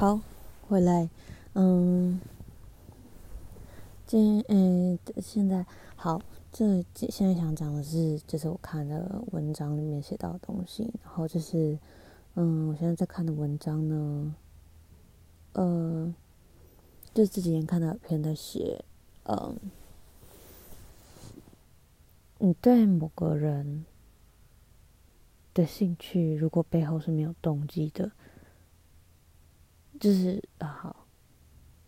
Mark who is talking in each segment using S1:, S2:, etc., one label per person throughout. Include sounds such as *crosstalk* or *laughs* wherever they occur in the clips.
S1: 好，回来，嗯，今嗯现在好，这现在想讲的是，就是我看的文章里面写到的东西，然后就是，嗯，我现在在看的文章呢，呃，就这几天看到一篇在写，嗯，你对某个人的兴趣，如果背后是没有动机的。就是啊，好，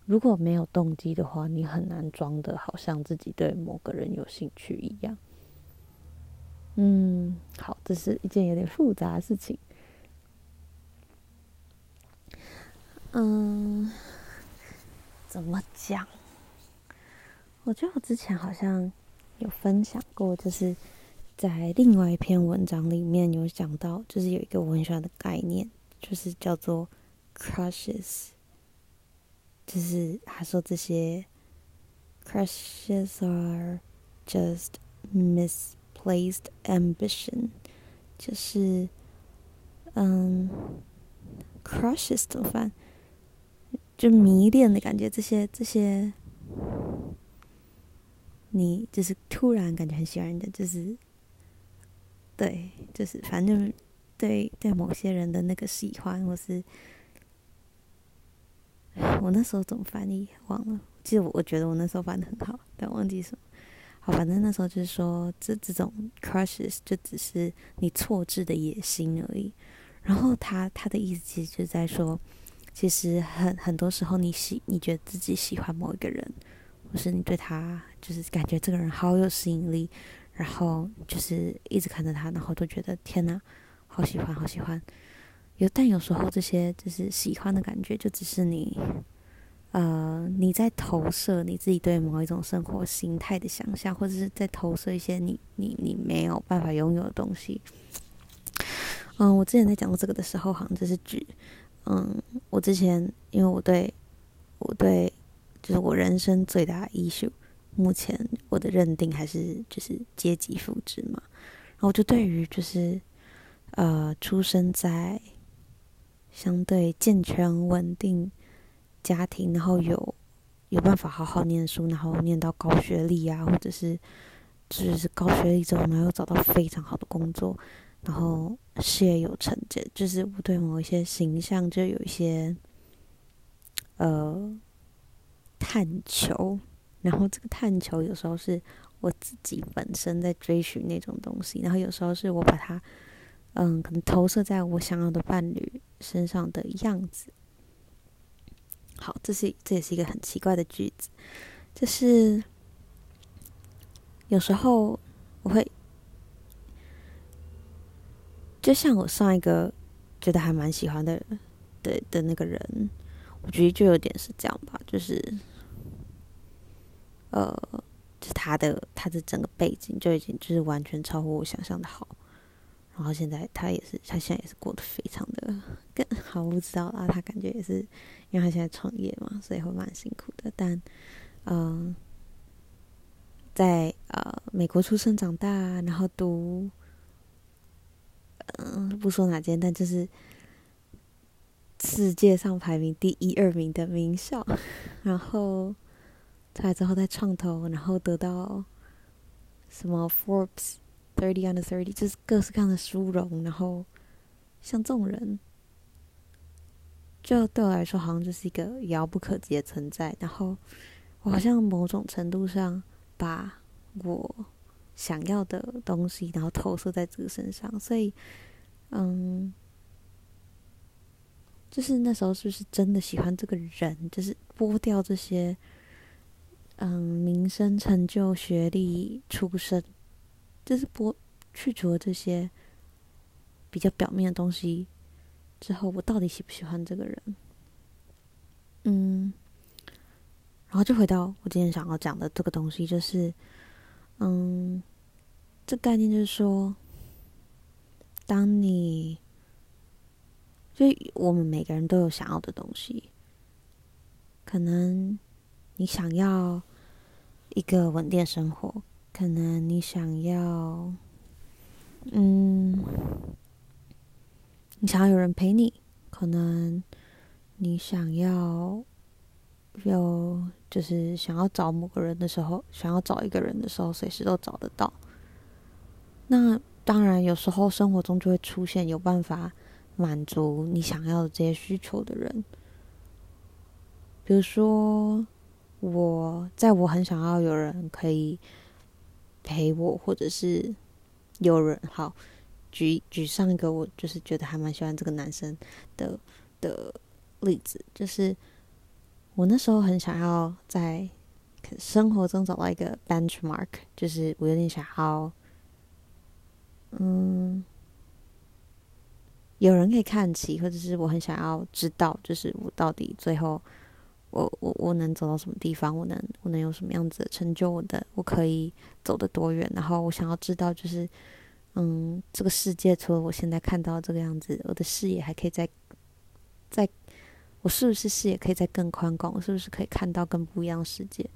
S1: 如果没有动机的话，你很难装的好像自己对某个人有兴趣一样。嗯，好，这是一件有点复杂的事情。嗯，怎么讲？我觉得我之前好像有分享过，就是在另外一篇文章里面有讲到，就是有一个我很喜欢的概念，就是叫做。Crushes，就是他说这些 crushes are just misplaced ambition，就是嗯，crushes 怎么办？就迷恋的感觉，这些这些，你就是突然感觉很喜欢的，就是对，就是反正对对某些人的那个喜欢，或是。*laughs* 我那时候怎么翻译忘了，其实我我觉得我那时候翻得很好，但忘记什么。好，反正那时候就是说，这这种 crushes 就只是你错置的野心而已。然后他他的意思其实就在说，其实很很多时候你喜你觉得自己喜欢某一个人，或是你对他就是感觉这个人好有吸引力，然后就是一直看着他，然后都觉得天哪，好喜欢，好喜欢。有，但有时候这些就是喜欢的感觉，就只是你，呃，你在投射你自己对某一种生活形态的想象，或者是在投射一些你你你没有办法拥有的东西。嗯，我之前在讲过这个的时候，好像就是指，嗯，我之前因为我对我对就是我人生最大的 issue，目前我的认定还是就是阶级复制嘛，然后就对于就是呃出生在。相对健全稳定家庭，然后有有办法好好念书，然后念到高学历啊，或者是就是高学历之后，然后找到非常好的工作，然后事业有成就，就是我对某一些形象就有一些呃探求，然后这个探求有时候是我自己本身在追寻那种东西，然后有时候是我把它。嗯，可能投射在我想要的伴侣身上的样子。好，这是这也是一个很奇怪的句子。就是有时候我会，就像我上一个觉得还蛮喜欢的的的那个人，我觉得就有点是这样吧，就是呃，就他的他的整个背景就已经就是完全超乎我想象的好。然后现在他也是，他现在也是过得非常的更好，我不知道啦。他感觉也是，因为他现在创业嘛，所以会蛮辛苦的。但，嗯、在呃美国出生长大，然后读，嗯、不说哪间，但就是世界上排名第一二名的名校，然后出来之后再创投，然后得到什么 Forbes。Thirty under thirty，就是各式各样的殊荣，然后像这种人，就对我来说好像就是一个遥不可及的存在。然后我好像某种程度上把我想要的东西，然后投射在这个身上。所以，嗯，就是那时候是不是真的喜欢这个人？就是剥掉这些，嗯，名声、成就、学历、出身。就是不去除了这些比较表面的东西之后，我到底喜不喜欢这个人？嗯，然后就回到我今天想要讲的这个东西，就是，嗯，这概念就是说，当你，就我们每个人都有想要的东西，可能你想要一个稳定生活。可能你想要，嗯，你想要有人陪你，可能你想要有，就是想要找某个人的时候，想要找一个人的时候，随时都找得到。那当然，有时候生活中就会出现有办法满足你想要的这些需求的人。比如说，我在我很想要有人可以陪我，或者是有人好。举举上一个我就是觉得还蛮喜欢这个男生的的例子，就是我那时候很想要在生活中找到一个 benchmark，就是我有点想要，嗯，有人可以看齐，或者是我很想要知道，就是我到底最后我我我能走到什么地方，我能我能有什么样子的成就，我的我可以走得多远，然后我想要知道就是。嗯，这个世界除了我现在看到这个样子，我的视野还可以再再，我是不是视野可以再更宽广？我是不是可以看到更不一样的世界？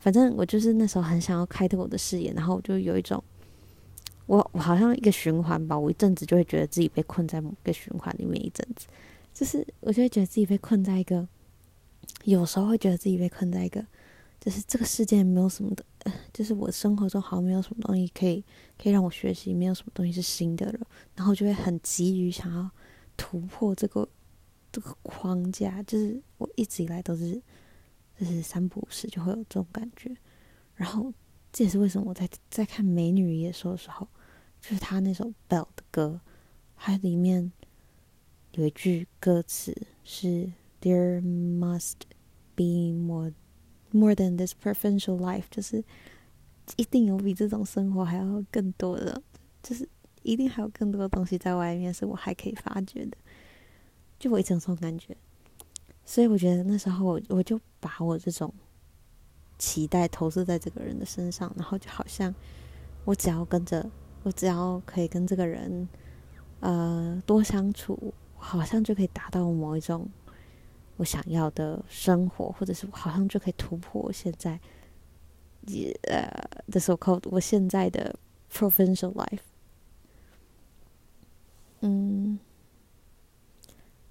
S1: 反正我就是那时候很想要开拓我的视野，然后我就有一种，我我好像一个循环吧，我一阵子就会觉得自己被困在某个循环里面，一阵子，就是我就会觉得自己被困在一个，有时候会觉得自己被困在一个。就是这个世界没有什么的，*sighs* 就是我生活中好像没有什么东西可以可以让我学习，没有什么东西是新的了，然后就会很急于想要突破这个这个框架。就是我一直以来都是，就是三不五时就会有这种感觉。然后这也是为什么我在在看《美女与野兽》的时候，就是他那首《Bell》的歌，它里面有一句歌词是 “There must be more”。More than this provincial life，就是一定有比这种生活还要更多的，就是一定还有更多的东西在外面是我还可以发掘的。就我一直有这种感觉，所以我觉得那时候我我就把我这种期待投射在这个人的身上，然后就好像我只要跟着，我只要可以跟这个人呃多相处，好像就可以达到某一种。我想要的生活，或者是我好像就可以突破我现在，呃的 so called 我现在的 provincial life。嗯，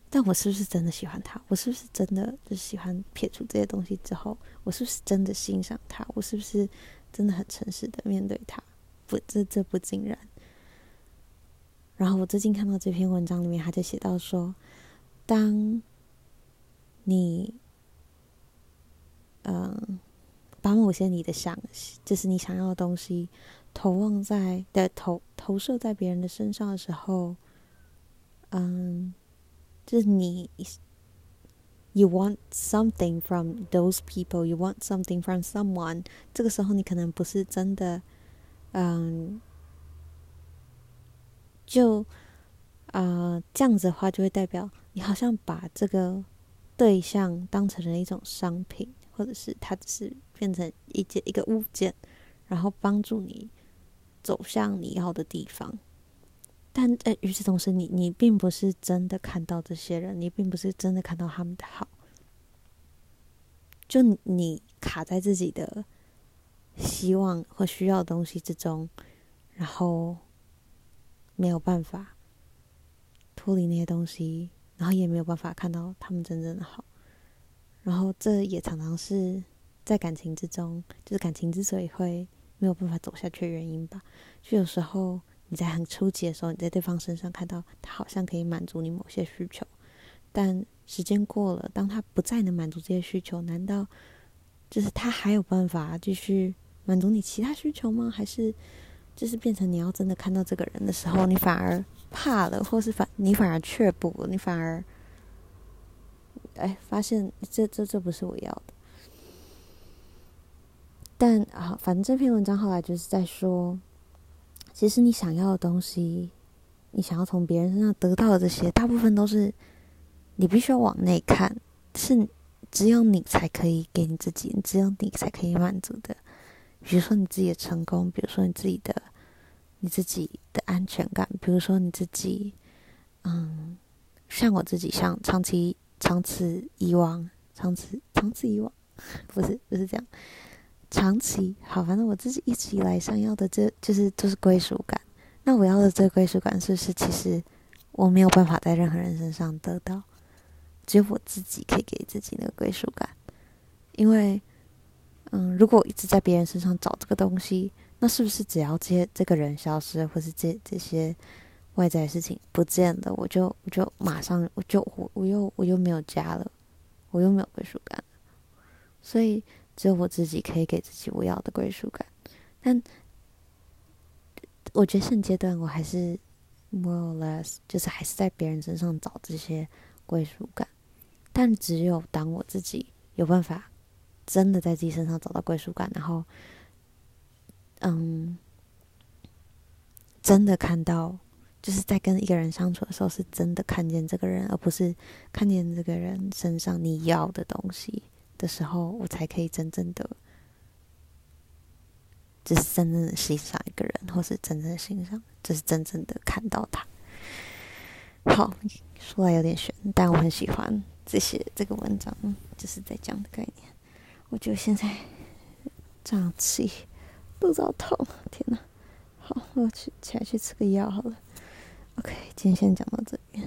S1: 但我是不是真的喜欢他？我是不是真的就喜欢撇除这些东西之后，我是不是真的欣赏他？我是不是真的很诚实的面对他？不，这这不尽然。然后我最近看到这篇文章里面，他就写到说，当。你，嗯，把某些你的想，就是你想要的东西，投望在的投投射在别人的身上的时候，嗯，就是你，you want something from those people，you want something from someone。这个时候你可能不是真的，嗯，就，啊，这样子的话就会代表你好像把这个。对象当成了一种商品，或者是它只是变成一件一个物件，然后帮助你走向你要的地方。但呃，与此同时，你你并不是真的看到这些人，你并不是真的看到他们的好，就你卡在自己的希望或需要的东西之中，然后没有办法脱离那些东西。然后也没有办法看到他们真正的好，然后这也常常是在感情之中，就是感情之所以会没有办法走下去的原因吧。就有时候你在很初级的时候，你在对方身上看到他好像可以满足你某些需求，但时间过了，当他不再能满足这些需求，难道就是他还有办法继续满足你其他需求吗？还是就是变成你要真的看到这个人的时候，你反而？怕了，或是反你反而却步，你反而，哎，发现这这这不是我要的。但啊，反正这篇文章后来就是在说，其实你想要的东西，你想要从别人身上得到的这些，大部分都是你必须要往内看，是只有你才可以给你自己，只有你才可以满足的。比如说你自己的成功，比如说你自己的。你自己的安全感，比如说你自己，嗯，像我自己，像长期、长此以往、长此、长此以往，*laughs* 不是不是这样，长期好，反正我自己一直以来想要的，这就是就是归属感。那我要的这个归属感，是不是其实我没有办法在任何人身上得到？只有我自己可以给自己那个归属感。因为，嗯，如果一直在别人身上找这个东西，那是不是只要这些这个人消失，或是这这些外在事情不见了，我就我就马上我就我我又我又没有家了，我又没有归属感。所以，只有我自己可以给自己我要的归属感。但我觉得现阶段我还是 more or less，就是还是在别人身上找这些归属感。但只有当我自己有办法。真的在自己身上找到归属感，然后，嗯，真的看到，就是在跟一个人相处的时候，是真的看见这个人，而不是看见这个人身上你要的东西的时候，我才可以真正的，就是真正的欣赏一个人，或是真正的欣赏，就是真正的看到他。好，说来有点玄，但我很喜欢这些这个文章，就是在讲的概念。我觉得现在 *laughs* 胀气，肚子好痛，天哪！好，我去起来去吃个药好了。OK，今天先讲到这边。